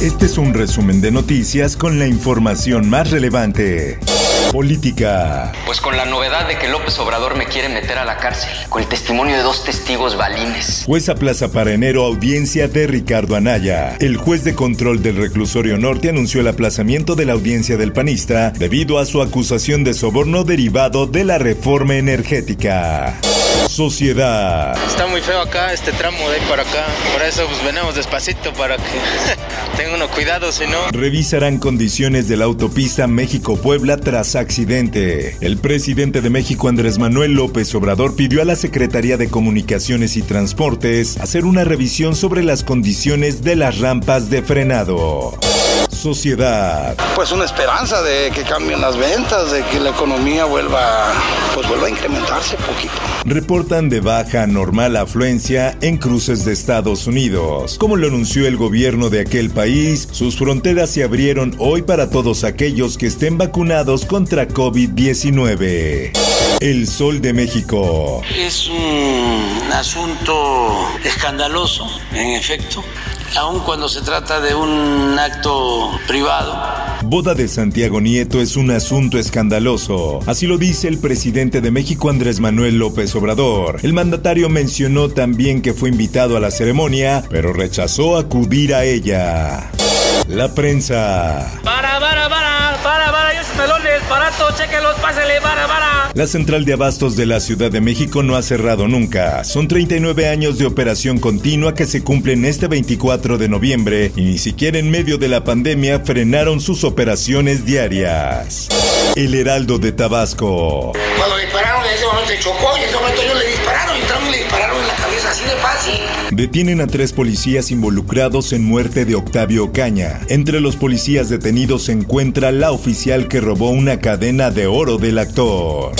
Este es un resumen de noticias con la información más relevante. Política. Pues con la novedad de que López Obrador me quiere meter a la cárcel, con el testimonio de dos testigos balines. Juez Plaza para enero audiencia de Ricardo Anaya. El juez de control del reclusorio norte anunció el aplazamiento de la audiencia del panista debido a su acusación de soborno derivado de la reforma energética. Sociedad. Está muy feo acá este tramo de ahí para acá. Por eso pues venimos despacito para que tenga uno cuidado, si no. Revisarán condiciones de la autopista México-Puebla tras accidente. El presidente de México Andrés Manuel López Obrador pidió a la Secretaría de Comunicaciones y Transportes hacer una revisión sobre las condiciones de las rampas de frenado. Sociedad. Pues una esperanza de que cambien las ventas, de que la economía vuelva, pues vuelva a incrementarse poquito. Reportan de baja normal afluencia en cruces de Estados Unidos. Como lo anunció el gobierno de aquel país, sus fronteras se abrieron hoy para todos aquellos que estén vacunados contra COVID-19. El Sol de México. Es un asunto escandaloso, en efecto, aun cuando se trata de un acto privado. Boda de Santiago Nieto es un asunto escandaloso. Así lo dice el presidente de México Andrés Manuel López Obrador. El mandatario mencionó también que fue invitado a la ceremonia, pero rechazó acudir a ella. La prensa. Para, barato, chequenlos, pásale, para, para. La central de abastos de la Ciudad de México no ha cerrado nunca. Son 39 años de operación continua que se cumplen este 24 de noviembre y ni siquiera en medio de la pandemia frenaron sus operaciones diarias. El Heraldo de Tabasco. Cuando dispararon en ese momento se chocó y en ese momento ellos le dispararon y entraron y le dispararon en la cabeza así de fácil. Detienen a tres policías involucrados en muerte de Octavio Caña. Entre los policías detenidos se encuentra la oficial que robó una cadena de oro del actor.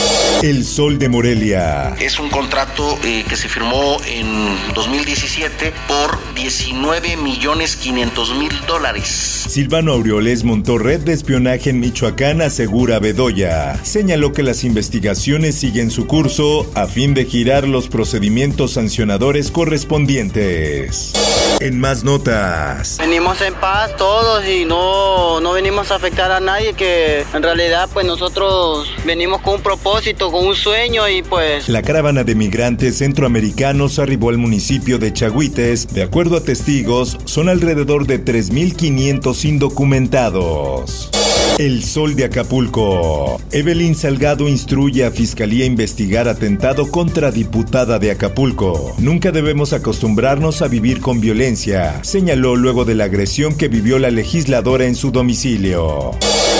El Sol de Morelia. Es un contrato eh, que se firmó en 2017 por 19 millones 500 mil dólares. Silvano Aureoles montó red de espionaje en Michoacán, asegura Bedoya. Señaló que las investigaciones siguen su curso a fin de girar los procedimientos sancionadores correspondientes. En más notas. Venimos en paz todos y no, no venimos a afectar a nadie, que en realidad pues nosotros venimos con un propósito, con un sueño y pues... La caravana de migrantes centroamericanos arribó al municipio de Chagüites. De acuerdo a testigos, son alrededor de 3.500 indocumentados. El Sol de Acapulco. Evelyn Salgado instruye a Fiscalía a investigar atentado contra diputada de Acapulco. Nunca debemos acostumbrarnos a vivir con violencia, señaló luego de la agresión que vivió la legisladora en su domicilio.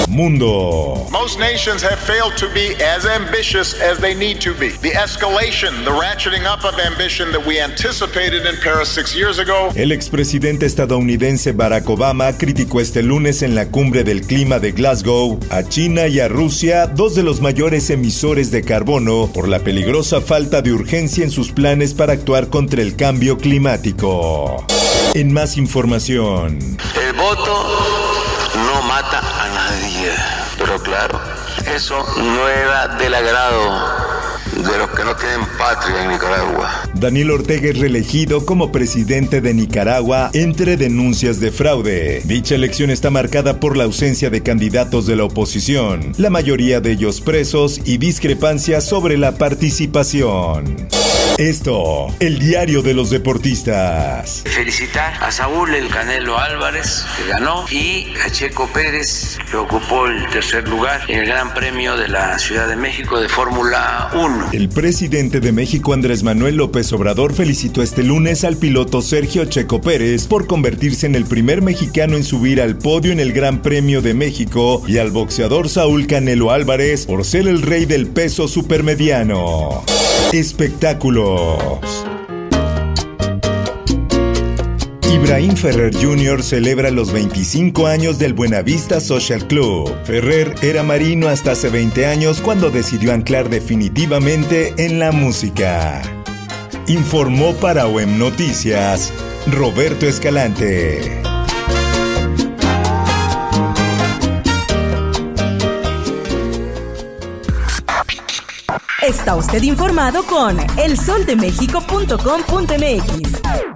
Mundo. Most nations have failed to be as ambitious as they need to be. The escalation, the ratcheting up of ambition that we anticipated in Paris six years ago. El expresidente estadounidense Barack Obama criticó este lunes en la cumbre del clima de Glasgow a China y a Rusia, dos de los mayores emisores de carbono, por la peligrosa falta de urgencia en sus planes para actuar contra el cambio climático. En más información. El voto no mata claro, eso no era del agrado no tienen patria en Nicaragua. Daniel Ortega es reelegido como presidente de Nicaragua entre denuncias de fraude. Dicha elección está marcada por la ausencia de candidatos de la oposición, la mayoría de ellos presos y discrepancias sobre la participación. Esto, el diario de los deportistas. Felicitar a Saúl El Canelo Álvarez, que ganó, y a Checo Pérez, que ocupó el tercer lugar en el Gran Premio de la Ciudad de México de Fórmula 1. El presidente de México, Andrés Manuel López Obrador, felicitó este lunes al piloto Sergio Checo Pérez por convertirse en el primer mexicano en subir al podio en el Gran Premio de México y al boxeador Saúl Canelo Álvarez por ser el rey del peso supermediano. Espectáculos. Ibrahim Ferrer Jr. celebra los 25 años del Buenavista Social Club. Ferrer era marino hasta hace 20 años cuando decidió anclar definitivamente en la música. Informó para OEM Noticias Roberto Escalante. Está usted informado con elsoldemexico.com.mx.